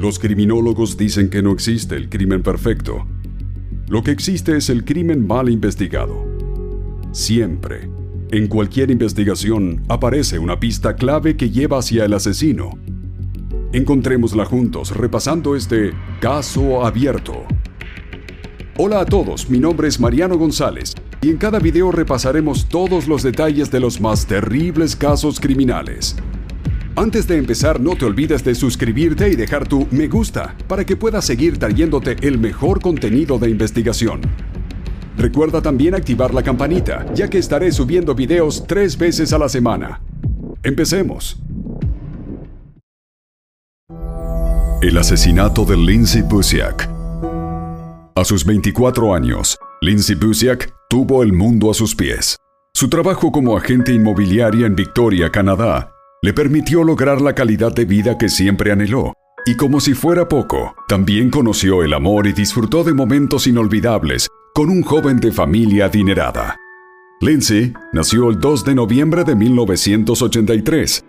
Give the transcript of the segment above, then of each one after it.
Los criminólogos dicen que no existe el crimen perfecto. Lo que existe es el crimen mal investigado. Siempre, en cualquier investigación, aparece una pista clave que lleva hacia el asesino. Encontrémosla juntos repasando este caso abierto. Hola a todos, mi nombre es Mariano González y en cada video repasaremos todos los detalles de los más terribles casos criminales. Antes de empezar, no te olvides de suscribirte y dejar tu me gusta para que puedas seguir trayéndote el mejor contenido de investigación. Recuerda también activar la campanita, ya que estaré subiendo videos tres veces a la semana. Empecemos. El asesinato de Lindsay Busiak. A sus 24 años, Lindsay Busiak tuvo el mundo a sus pies. Su trabajo como agente inmobiliaria en Victoria, Canadá, le permitió lograr la calidad de vida que siempre anheló. Y como si fuera poco, también conoció el amor y disfrutó de momentos inolvidables con un joven de familia adinerada. Lindsay nació el 2 de noviembre de 1983,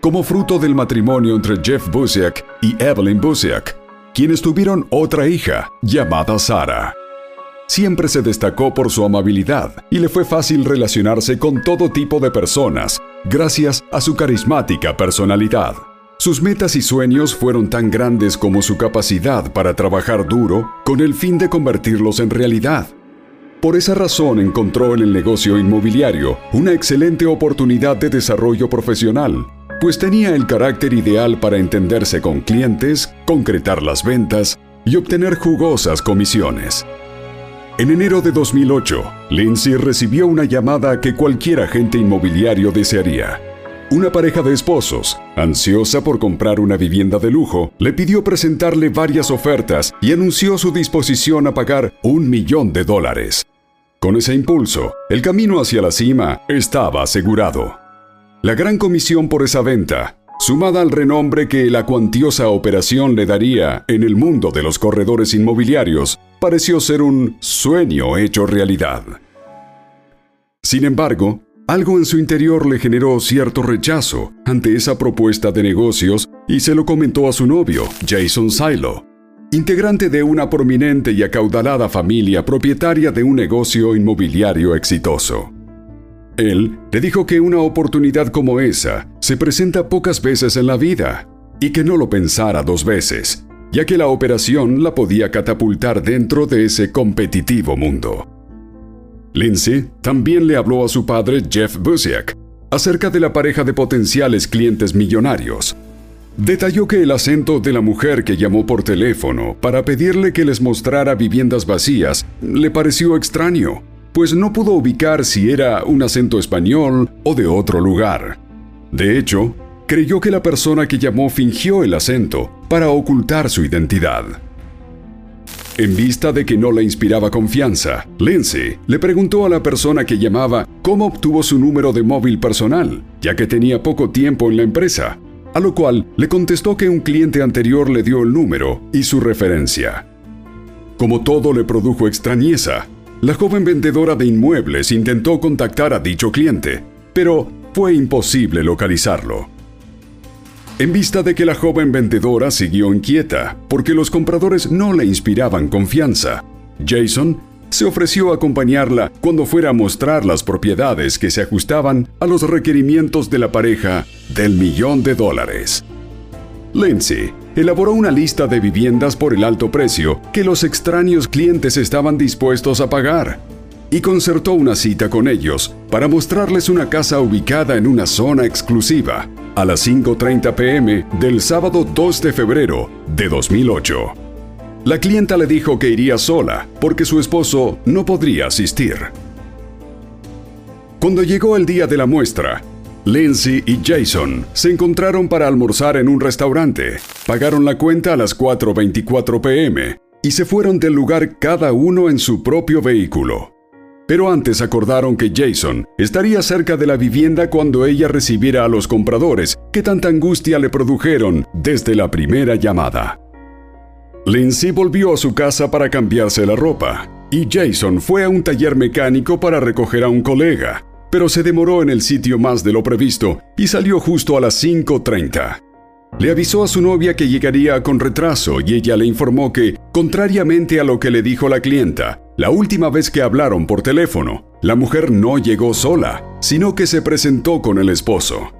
como fruto del matrimonio entre Jeff Busiak y Evelyn Busiak, quienes tuvieron otra hija llamada Sara. Siempre se destacó por su amabilidad y le fue fácil relacionarse con todo tipo de personas, gracias a su carismática personalidad. Sus metas y sueños fueron tan grandes como su capacidad para trabajar duro con el fin de convertirlos en realidad. Por esa razón encontró en el negocio inmobiliario una excelente oportunidad de desarrollo profesional, pues tenía el carácter ideal para entenderse con clientes, concretar las ventas y obtener jugosas comisiones. En enero de 2008, Lindsay recibió una llamada que cualquier agente inmobiliario desearía. Una pareja de esposos, ansiosa por comprar una vivienda de lujo, le pidió presentarle varias ofertas y anunció su disposición a pagar un millón de dólares. Con ese impulso, el camino hacia la cima estaba asegurado. La gran comisión por esa venta, sumada al renombre que la cuantiosa operación le daría en el mundo de los corredores inmobiliarios, pareció ser un sueño hecho realidad. Sin embargo, algo en su interior le generó cierto rechazo ante esa propuesta de negocios y se lo comentó a su novio, Jason Silo, integrante de una prominente y acaudalada familia propietaria de un negocio inmobiliario exitoso. Él le dijo que una oportunidad como esa se presenta pocas veces en la vida y que no lo pensara dos veces, ya que la operación la podía catapultar dentro de ese competitivo mundo. Lindsay también le habló a su padre Jeff Busiak acerca de la pareja de potenciales clientes millonarios. Detalló que el acento de la mujer que llamó por teléfono para pedirle que les mostrara viviendas vacías le pareció extraño, pues no pudo ubicar si era un acento español o de otro lugar. De hecho, creyó que la persona que llamó fingió el acento para ocultar su identidad. En vista de que no le inspiraba confianza, Lindsay le preguntó a la persona que llamaba cómo obtuvo su número de móvil personal, ya que tenía poco tiempo en la empresa, a lo cual le contestó que un cliente anterior le dio el número y su referencia. Como todo le produjo extrañeza, la joven vendedora de inmuebles intentó contactar a dicho cliente, pero fue imposible localizarlo. En vista de que la joven vendedora siguió inquieta porque los compradores no le inspiraban confianza, Jason se ofreció a acompañarla cuando fuera a mostrar las propiedades que se ajustaban a los requerimientos de la pareja del millón de dólares. Lindsay elaboró una lista de viviendas por el alto precio que los extraños clientes estaban dispuestos a pagar y concertó una cita con ellos para mostrarles una casa ubicada en una zona exclusiva a las 5.30 pm del sábado 2 de febrero de 2008. La clienta le dijo que iría sola porque su esposo no podría asistir. Cuando llegó el día de la muestra, Lindsay y Jason se encontraron para almorzar en un restaurante, pagaron la cuenta a las 4.24 pm y se fueron del lugar cada uno en su propio vehículo. Pero antes acordaron que Jason estaría cerca de la vivienda cuando ella recibiera a los compradores que tanta angustia le produjeron desde la primera llamada. Lindsay volvió a su casa para cambiarse la ropa y Jason fue a un taller mecánico para recoger a un colega, pero se demoró en el sitio más de lo previsto y salió justo a las 5.30. Le avisó a su novia que llegaría con retraso y ella le informó que, contrariamente a lo que le dijo la clienta, la última vez que hablaron por teléfono, la mujer no llegó sola, sino que se presentó con el esposo.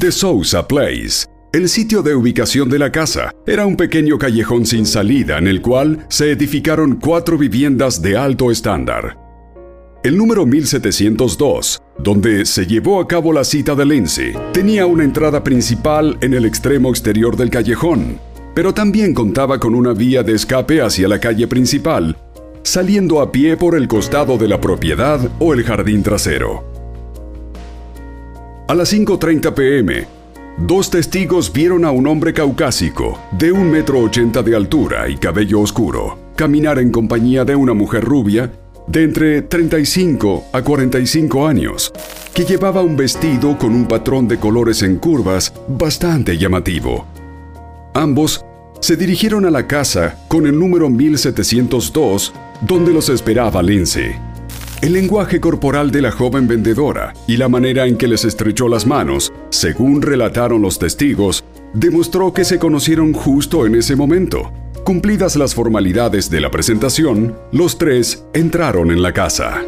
The Sousa Place. El sitio de ubicación de la casa era un pequeño callejón sin salida en el cual se edificaron cuatro viviendas de alto estándar. El número 1702, donde se llevó a cabo la cita de Lindsay, tenía una entrada principal en el extremo exterior del callejón, pero también contaba con una vía de escape hacia la calle principal, saliendo a pie por el costado de la propiedad o el jardín trasero. A las 5.30 pm, dos testigos vieron a un hombre caucásico, de un metro ochenta de altura y cabello oscuro, caminar en compañía de una mujer rubia de entre 35 a 45 años, que llevaba un vestido con un patrón de colores en curvas bastante llamativo. Ambos se dirigieron a la casa con el número 1702, donde los esperaba Lindsay. El lenguaje corporal de la joven vendedora y la manera en que les estrechó las manos, según relataron los testigos, demostró que se conocieron justo en ese momento Cumplidas las formalidades de la presentación, los tres entraron en la casa.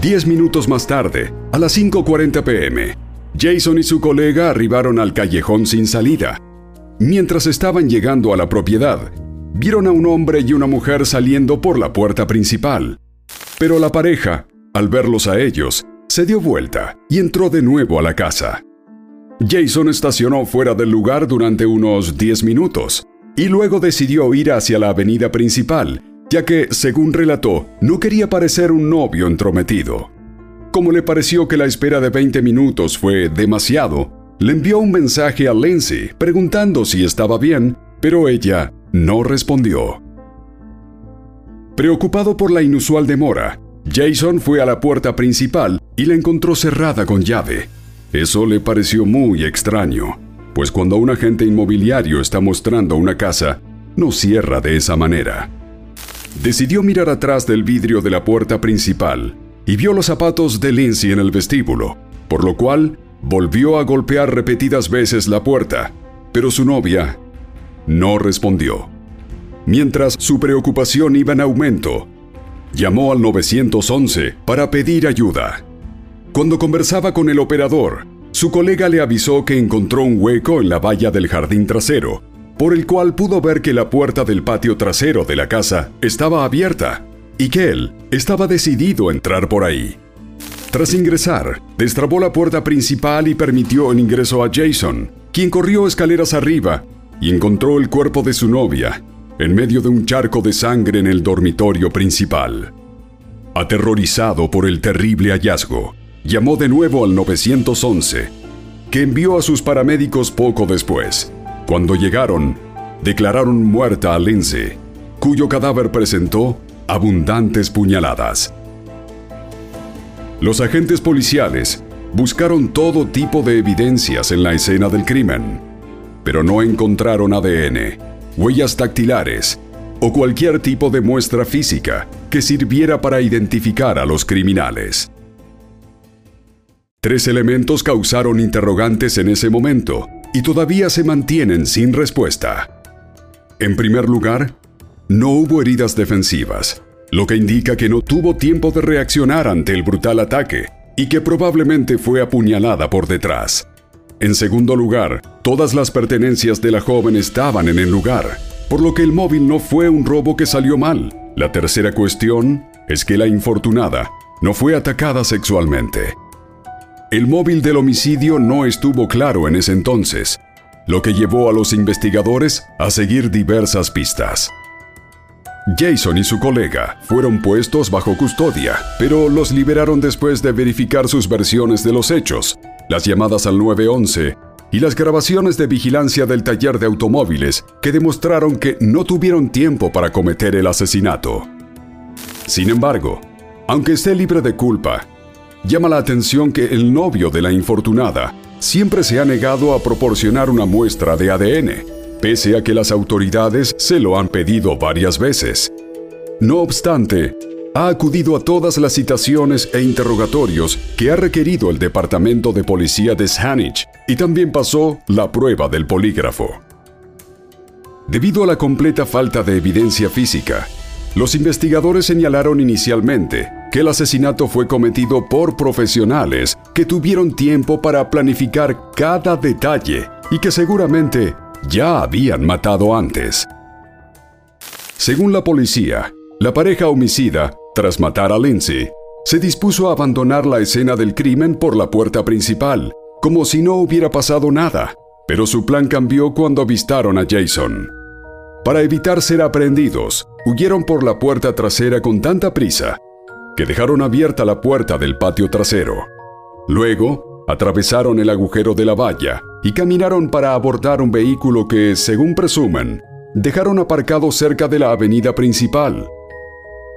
Diez minutos más tarde, a las 5.40 pm, Jason y su colega arribaron al callejón sin salida. Mientras estaban llegando a la propiedad, vieron a un hombre y una mujer saliendo por la puerta principal. Pero la pareja, al verlos a ellos, se dio vuelta y entró de nuevo a la casa. Jason estacionó fuera del lugar durante unos 10 minutos y luego decidió ir hacia la avenida principal, ya que, según relató, no quería parecer un novio entrometido. Como le pareció que la espera de 20 minutos fue demasiado, le envió un mensaje a Lindsay preguntando si estaba bien, pero ella no respondió. Preocupado por la inusual demora, Jason fue a la puerta principal y la encontró cerrada con llave. Eso le pareció muy extraño pues cuando un agente inmobiliario está mostrando una casa, no cierra de esa manera. Decidió mirar atrás del vidrio de la puerta principal y vio los zapatos de Lindsay en el vestíbulo, por lo cual volvió a golpear repetidas veces la puerta, pero su novia no respondió. Mientras su preocupación iba en aumento, llamó al 911 para pedir ayuda. Cuando conversaba con el operador, su colega le avisó que encontró un hueco en la valla del jardín trasero, por el cual pudo ver que la puerta del patio trasero de la casa estaba abierta y que él estaba decidido a entrar por ahí. Tras ingresar, destrabó la puerta principal y permitió el ingreso a Jason, quien corrió escaleras arriba y encontró el cuerpo de su novia en medio de un charco de sangre en el dormitorio principal. Aterrorizado por el terrible hallazgo, llamó de nuevo al 911, que envió a sus paramédicos poco después. Cuando llegaron, declararon muerta a Lindsay, cuyo cadáver presentó abundantes puñaladas. Los agentes policiales buscaron todo tipo de evidencias en la escena del crimen, pero no encontraron ADN, huellas dactilares o cualquier tipo de muestra física que sirviera para identificar a los criminales. Tres elementos causaron interrogantes en ese momento y todavía se mantienen sin respuesta. En primer lugar, no hubo heridas defensivas, lo que indica que no tuvo tiempo de reaccionar ante el brutal ataque y que probablemente fue apuñalada por detrás. En segundo lugar, todas las pertenencias de la joven estaban en el lugar, por lo que el móvil no fue un robo que salió mal. La tercera cuestión es que la infortunada no fue atacada sexualmente. El móvil del homicidio no estuvo claro en ese entonces, lo que llevó a los investigadores a seguir diversas pistas. Jason y su colega fueron puestos bajo custodia, pero los liberaron después de verificar sus versiones de los hechos, las llamadas al 911 y las grabaciones de vigilancia del taller de automóviles que demostraron que no tuvieron tiempo para cometer el asesinato. Sin embargo, aunque esté libre de culpa, llama la atención que el novio de la infortunada siempre se ha negado a proporcionar una muestra de ADN pese a que las autoridades se lo han pedido varias veces. No obstante, ha acudido a todas las citaciones e interrogatorios que ha requerido el Departamento de Policía de Saanich y también pasó la prueba del polígrafo. Debido a la completa falta de evidencia física, los investigadores señalaron inicialmente que el asesinato fue cometido por profesionales que tuvieron tiempo para planificar cada detalle y que seguramente ya habían matado antes. Según la policía, la pareja homicida, tras matar a Lindsay, se dispuso a abandonar la escena del crimen por la puerta principal, como si no hubiera pasado nada, pero su plan cambió cuando avistaron a Jason. Para evitar ser aprehendidos, huyeron por la puerta trasera con tanta prisa que dejaron abierta la puerta del patio trasero. Luego, atravesaron el agujero de la valla y caminaron para abordar un vehículo que, según presumen, dejaron aparcado cerca de la avenida principal.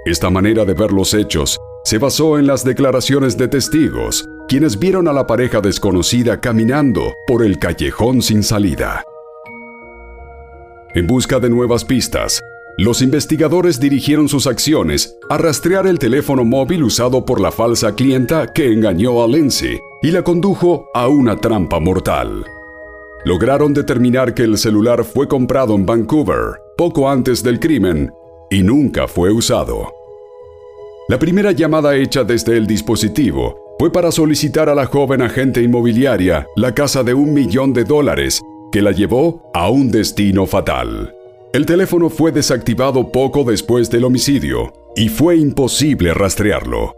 Esta manera de ver los hechos se basó en las declaraciones de testigos, quienes vieron a la pareja desconocida caminando por el callejón sin salida. En busca de nuevas pistas, los investigadores dirigieron sus acciones a rastrear el teléfono móvil usado por la falsa clienta que engañó a Lindsay y la condujo a una trampa mortal. Lograron determinar que el celular fue comprado en Vancouver poco antes del crimen y nunca fue usado. La primera llamada hecha desde el dispositivo fue para solicitar a la joven agente inmobiliaria la casa de un millón de dólares que la llevó a un destino fatal. El teléfono fue desactivado poco después del homicidio y fue imposible rastrearlo.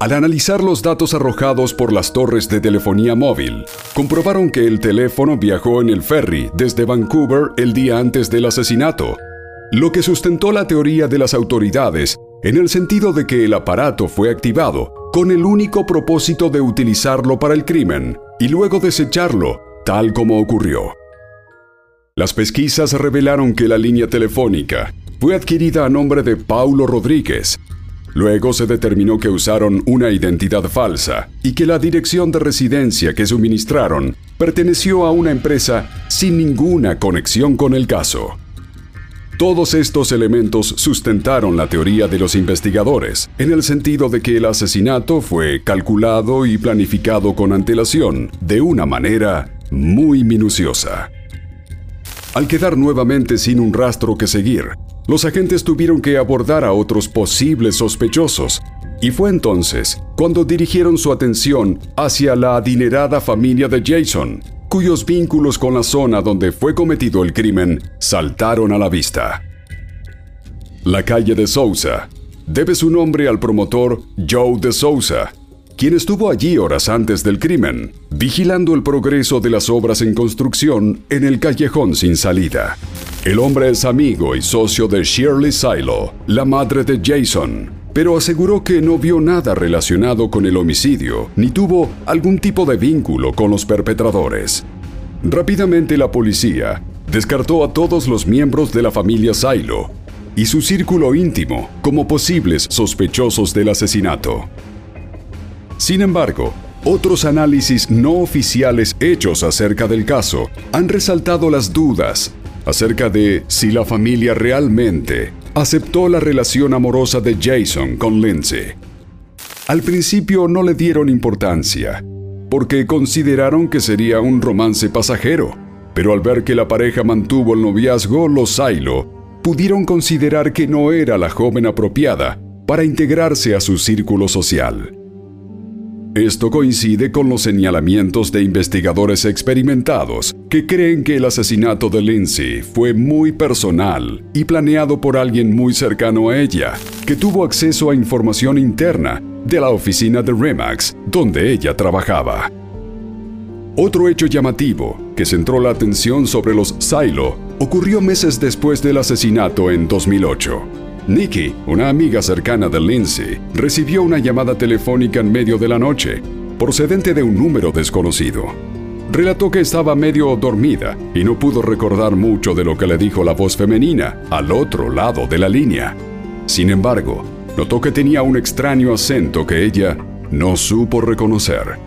Al analizar los datos arrojados por las torres de telefonía móvil, comprobaron que el teléfono viajó en el ferry desde Vancouver el día antes del asesinato, lo que sustentó la teoría de las autoridades en el sentido de que el aparato fue activado con el único propósito de utilizarlo para el crimen y luego desecharlo, tal como ocurrió. Las pesquisas revelaron que la línea telefónica fue adquirida a nombre de Paulo Rodríguez, Luego se determinó que usaron una identidad falsa y que la dirección de residencia que suministraron perteneció a una empresa sin ninguna conexión con el caso. Todos estos elementos sustentaron la teoría de los investigadores, en el sentido de que el asesinato fue calculado y planificado con antelación, de una manera muy minuciosa. Al quedar nuevamente sin un rastro que seguir, los agentes tuvieron que abordar a otros posibles sospechosos, y fue entonces cuando dirigieron su atención hacia la adinerada familia de Jason, cuyos vínculos con la zona donde fue cometido el crimen saltaron a la vista. La calle de Sousa debe su nombre al promotor Joe de Sousa, quien estuvo allí horas antes del crimen, vigilando el progreso de las obras en construcción en el callejón sin salida. El hombre es amigo y socio de Shirley Silo, la madre de Jason, pero aseguró que no vio nada relacionado con el homicidio, ni tuvo algún tipo de vínculo con los perpetradores. Rápidamente la policía descartó a todos los miembros de la familia Silo y su círculo íntimo como posibles sospechosos del asesinato. Sin embargo, otros análisis no oficiales hechos acerca del caso han resaltado las dudas acerca de si la familia realmente aceptó la relación amorosa de Jason con Lindsay. Al principio no le dieron importancia, porque consideraron que sería un romance pasajero, pero al ver que la pareja mantuvo el noviazgo, los Silo pudieron considerar que no era la joven apropiada para integrarse a su círculo social. Esto coincide con los señalamientos de investigadores experimentados que creen que el asesinato de Lindsay fue muy personal y planeado por alguien muy cercano a ella, que tuvo acceso a información interna de la oficina de Remax donde ella trabajaba. Otro hecho llamativo que centró la atención sobre los Silo ocurrió meses después del asesinato en 2008. Nikki, una amiga cercana de Lindsay, recibió una llamada telefónica en medio de la noche, procedente de un número desconocido. Relató que estaba medio dormida y no pudo recordar mucho de lo que le dijo la voz femenina al otro lado de la línea. Sin embargo, notó que tenía un extraño acento que ella no supo reconocer.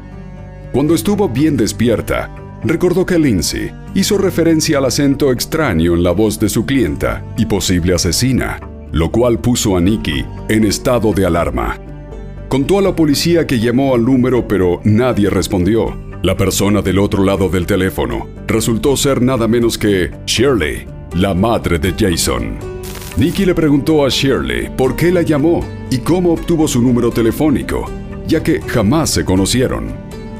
Cuando estuvo bien despierta, recordó que Lindsay hizo referencia al acento extraño en la voz de su clienta y posible asesina lo cual puso a Nicky en estado de alarma. Contó a la policía que llamó al número pero nadie respondió. La persona del otro lado del teléfono resultó ser nada menos que Shirley, la madre de Jason. Nicky le preguntó a Shirley por qué la llamó y cómo obtuvo su número telefónico, ya que jamás se conocieron.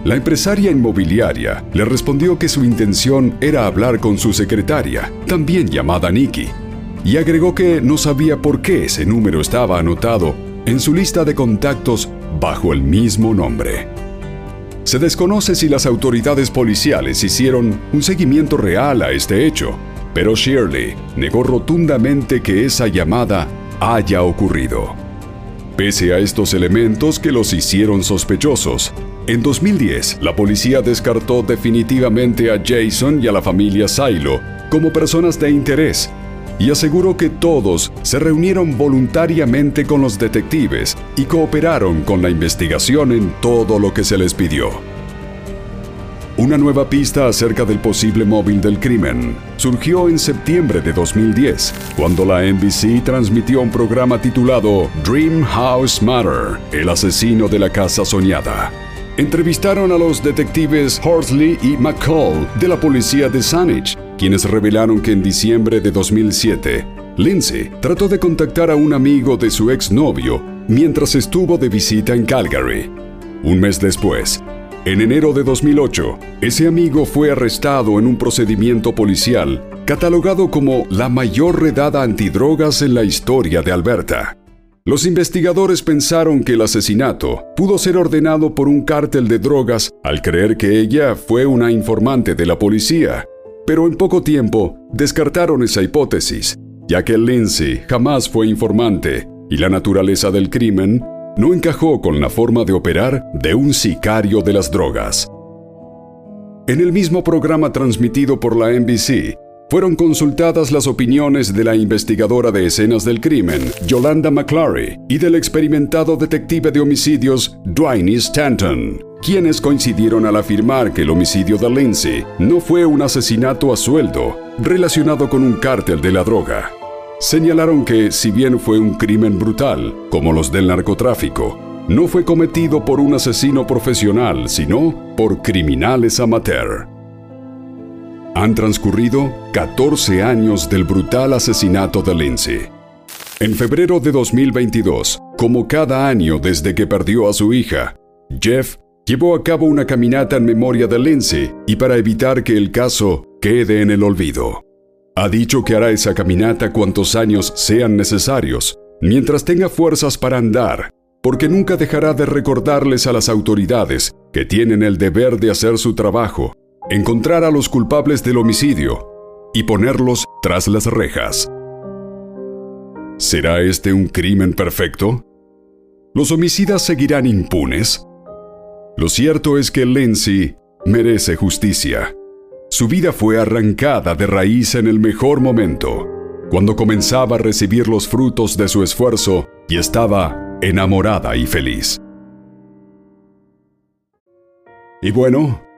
La empresaria inmobiliaria le respondió que su intención era hablar con su secretaria, también llamada Nicky, y agregó que no sabía por qué ese número estaba anotado en su lista de contactos bajo el mismo nombre. Se desconoce si las autoridades policiales hicieron un seguimiento real a este hecho, pero Shirley negó rotundamente que esa llamada haya ocurrido. Pese a estos elementos que los hicieron sospechosos, en 2010 la policía descartó definitivamente a Jason y a la familia Silo como personas de interés y aseguró que todos se reunieron voluntariamente con los detectives y cooperaron con la investigación en todo lo que se les pidió. Una nueva pista acerca del posible móvil del crimen surgió en septiembre de 2010, cuando la NBC transmitió un programa titulado Dream House Matter, el asesino de la casa soñada. Entrevistaron a los detectives Horsley y McCall de la policía de Saanich quienes revelaron que en diciembre de 2007, Lindsay trató de contactar a un amigo de su exnovio mientras estuvo de visita en Calgary. Un mes después, en enero de 2008, ese amigo fue arrestado en un procedimiento policial catalogado como la mayor redada antidrogas en la historia de Alberta. Los investigadores pensaron que el asesinato pudo ser ordenado por un cártel de drogas al creer que ella fue una informante de la policía pero en poco tiempo descartaron esa hipótesis, ya que Lindsay jamás fue informante y la naturaleza del crimen no encajó con la forma de operar de un sicario de las drogas. En el mismo programa transmitido por la NBC, fueron consultadas las opiniones de la investigadora de escenas del crimen, Yolanda McClary, y del experimentado detective de homicidios, Dwayne Stanton, quienes coincidieron al afirmar que el homicidio de Lindsay no fue un asesinato a sueldo relacionado con un cártel de la droga. Señalaron que, si bien fue un crimen brutal, como los del narcotráfico, no fue cometido por un asesino profesional, sino por criminales amateur. Han transcurrido 14 años del brutal asesinato de Lindsay. En febrero de 2022, como cada año desde que perdió a su hija, Jeff llevó a cabo una caminata en memoria de Lindsay y para evitar que el caso quede en el olvido. Ha dicho que hará esa caminata cuantos años sean necesarios, mientras tenga fuerzas para andar, porque nunca dejará de recordarles a las autoridades que tienen el deber de hacer su trabajo, encontrar a los culpables del homicidio y ponerlos tras las rejas. ¿Será este un crimen perfecto? ¿Los homicidas seguirán impunes? Lo cierto es que Lindsay merece justicia. Su vida fue arrancada de raíz en el mejor momento, cuando comenzaba a recibir los frutos de su esfuerzo y estaba enamorada y feliz. Y bueno,